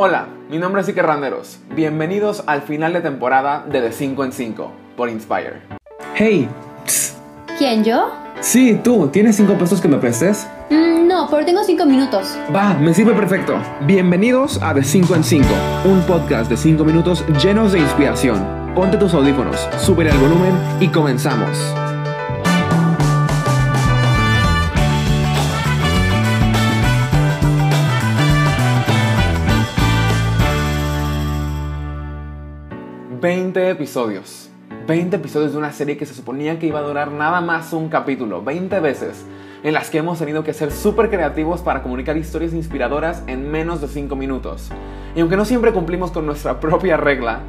Hola, mi nombre es Iker Randeros. Bienvenidos al final de temporada de De 5 en 5 por Inspire. Hey, ¿Quién, yo? sí, tú, ¿tienes cinco pesos que me prestes? Mm, no, pero tengo cinco minutos. Va, me sirve perfecto. Bienvenidos a De 5 en 5, un podcast de 5 minutos llenos de inspiración. Ponte tus audífonos, sube el volumen y comenzamos. ¡20 episodios. 20 episodios de una serie que se suponía que iba a durar nada más un capítulo, 20 veces, en las que hemos tenido que ser súper creativos para comunicar historias inspiradoras en menos de 5 minutos. Y aunque no siempre cumplimos con nuestra propia regla,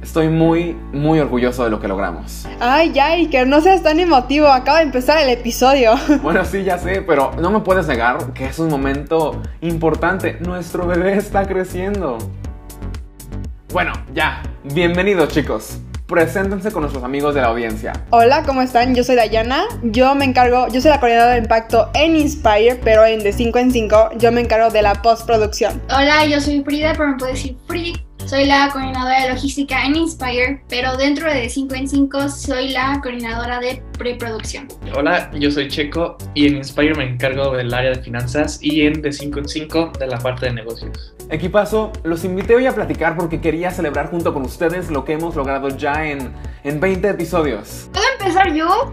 estoy muy, muy orgulloso de lo que logramos. Ay, ya, Iker, no seas tan emotivo. Acaba de empezar el episodio. Bueno, sí, ya sé, pero no me puedes negar que es un momento importante. Nuestro bebé está creciendo. Bueno, ya. Bienvenidos, chicos. Preséntense con nuestros amigos de la audiencia. Hola, ¿cómo están? Yo soy Dayana. Yo me encargo, yo soy la coordinadora de impacto en Inspire, pero en de 5 en 5 yo me encargo de la postproducción. Hola, yo soy Frida, pero me puedes decir Free. Soy la coordinadora de logística en Inspire, pero dentro de 5 en 5 soy la coordinadora de preproducción. Hola, yo soy Checo y en Inspire me encargo del área de finanzas y en de 5 en 5 de la parte de negocios. Equipazo, los invité hoy a platicar porque quería celebrar junto con ustedes lo que hemos logrado ya en, en 20 episodios. ¿Puedo empezar yo?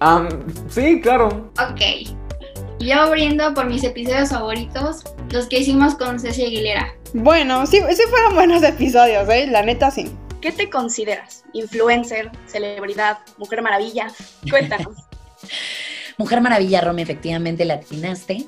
Am, sí, claro. Ok. Yo abriendo por mis episodios favoritos, los que hicimos con Ceci Aguilera. Bueno, sí, sí fueron buenos episodios, ¿eh? La neta sí. ¿Qué te consideras? ¿Influencer? ¿Celebridad? ¿Mujer maravilla? Cuéntanos. Mujer Maravilla, Rome, efectivamente la atinaste.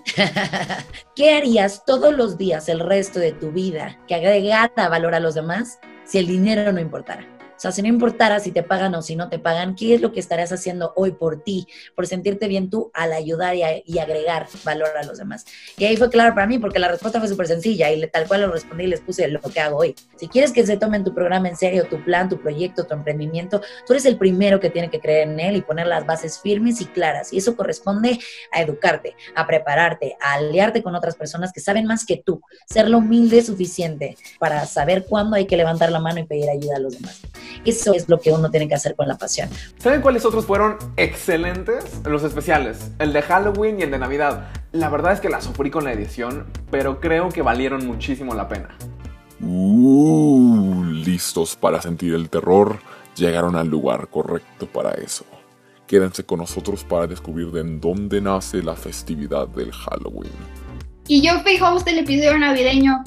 ¿Qué harías todos los días el resto de tu vida que agregara valor a los demás si el dinero no importara? O sea, si no importara si te pagan o si no te pagan, ¿qué es lo que estarías haciendo hoy por ti, por sentirte bien tú al ayudar y agregar valor a los demás? Y ahí fue claro para mí porque la respuesta fue súper sencilla y le- tal cual lo respondí y les puse lo que hago hoy. Si quieres que se tomen tu programa en serio, tu plan, tu proyecto, tu emprendimiento, tú eres el primero que tiene que creer en él y poner las bases firmes y claras. Y eso corresponde a educarte, a prepararte, a aliarte con otras personas que saben más que tú, ser lo humilde suficiente para saber cuándo hay que levantar la mano y pedir ayuda a los demás. Eso es lo que uno tiene que hacer con la pasión. ¿Saben cuáles otros fueron excelentes? Los especiales, el de Halloween y el de Navidad. La verdad es que la sufrí con la edición, pero creo que valieron muchísimo la pena. Uh, listos para sentir el terror, llegaron al lugar correcto para eso. Quédense con nosotros para descubrir de en dónde nace la festividad del Halloween. Y yo fui host del episodio navideño.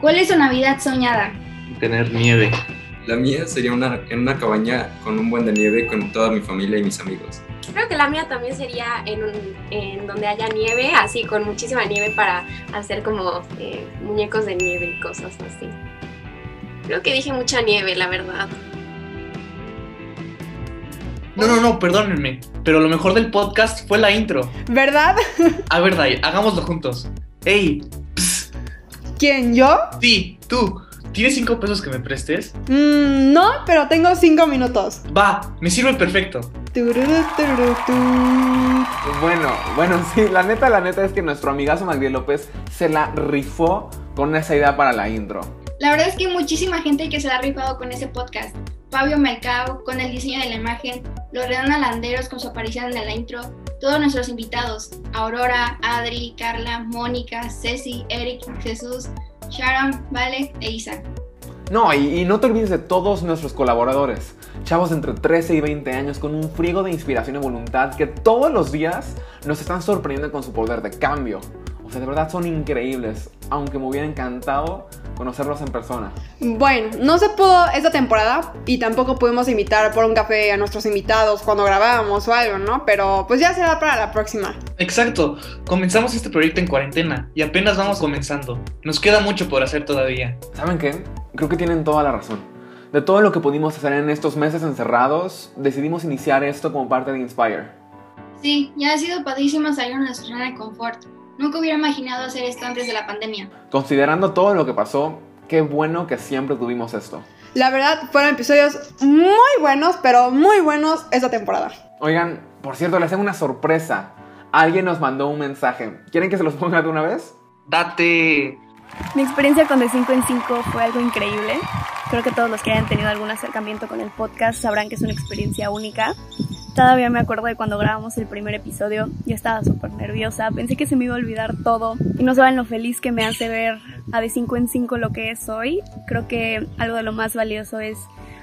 ¿Cuál es su Navidad soñada? Tener nieve. La mía sería una, en una cabaña con un buen de nieve con toda mi familia y mis amigos. Creo que la mía también sería en, un, en donde haya nieve, así con muchísima nieve para hacer como eh, muñecos de nieve y cosas así. Creo que dije mucha nieve, la verdad. No, no, no, perdónenme, pero lo mejor del podcast fue la intro. ¿Verdad? A ver, Day, hagámoslo juntos. Ey, ¿Quién, yo? sí, tú, ¿tienes cinco pesos que me prestes? Mm, no, pero tengo 5 minutos. Va, me sirve perfecto. Bueno, bueno, sí, la neta, la neta es que nuestro amigazo Magdiel López se la rifó con esa idea para la intro. La verdad es que hay muchísima gente que se la ha rifado con ese podcast. Fabio Mercado con el diseño de la imagen, Loredana Landeros con su aparición en la intro, todos nuestros invitados, Aurora, Adri, Carla, Mónica, Ceci, Eric, Jesús, Sharon, Vale e Isa. No, y, no te olvides de todos nuestros colaboradores. Chavos entre 13 y 20 años con un friego de inspiración y voluntad que todos los días nos están sorprendiendo con su poder de cambio. O sea, de verdad son increíbles, aunque me hubiera encantado conocerlos en persona. Bueno, no se pudo esta temporada y tampoco pudimos invitar por un café a nuestros invitados cuando grabábamos o algo, ¿no? Pero pues ya será para la próxima. Exacto, comenzamos este proyecto en cuarentena y apenas vamos comenzando. Nos queda mucho por hacer todavía. ¿Saben qué? Creo que tienen toda la razón. De todo lo que pudimos hacer en estos meses encerrados, decidimos iniciar esto como parte de Inspire. Sí, ya ha sido padrísimo salir de nuestra zona de confort. Nunca hubiera imaginado hacer esto antes de la pandemia. Considerando todo lo que pasó, qué bueno que siempre tuvimos esto. La verdad, fueron episodios muy buenos, pero muy buenos esta temporada. Oigan, por cierto, les tengo una sorpresa. Alguien nos mandó un mensaje. ¿Quieren que se los ponga de una vez? Date. Mi experiencia con De 5 en 5 fue algo increíble. Creo que todos los que hayan tenido algún acercamiento con el podcast sabrán que es una experiencia única. Todavía me acuerdo de cuando grabamos el primer episodio, yo estaba súper nerviosa, pensé que se me iba a olvidar todo y no saben lo feliz que me hace ver a de 5 en 5 lo que es hoy. Creo que algo de lo más valioso es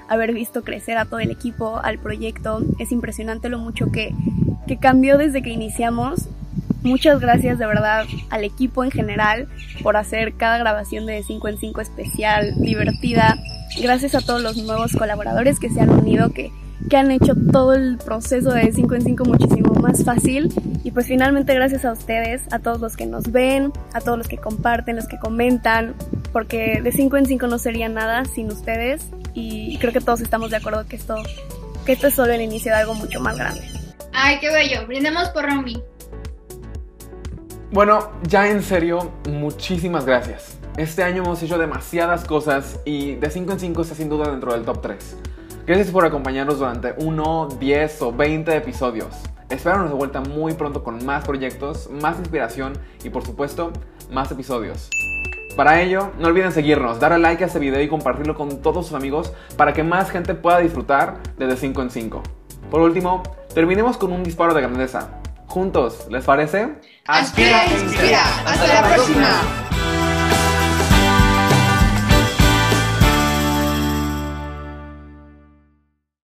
haber visto crecer a todo el equipo, al proyecto. Es impresionante lo mucho que, que cambió desde que iniciamos. Muchas gracias de verdad al equipo en general por hacer cada grabación de 5 en 5 especial, divertida. Gracias a todos los nuevos colaboradores que se han unido, que que han hecho todo el proceso de 5 en 5 muchísimo más fácil. Y pues finalmente gracias a ustedes, a todos los que nos ven, a todos los que comparten, los que comentan, porque de 5 en 5 no sería nada sin ustedes y creo que todos estamos de acuerdo que esto, que esto es solo el inicio de algo mucho más grande. Ay, qué bello. Brindemos por Romy. Bueno, ya en serio, muchísimas gracias. Este año hemos hecho demasiadas cosas y de 5 en 5 está sin duda dentro del top 3. Gracias por acompañarnos durante 1, 10 o 20 episodios. Espéranos de vuelta muy pronto con más proyectos, más inspiración y por supuesto, más episodios. Para ello, no olviden seguirnos, darle like a este video y compartirlo con todos sus amigos para que más gente pueda disfrutar de The 5 en 5. Por último, terminemos con un disparo de grandeza. Juntos, ¿les parece? Aspira inspira. Hasta la próxima.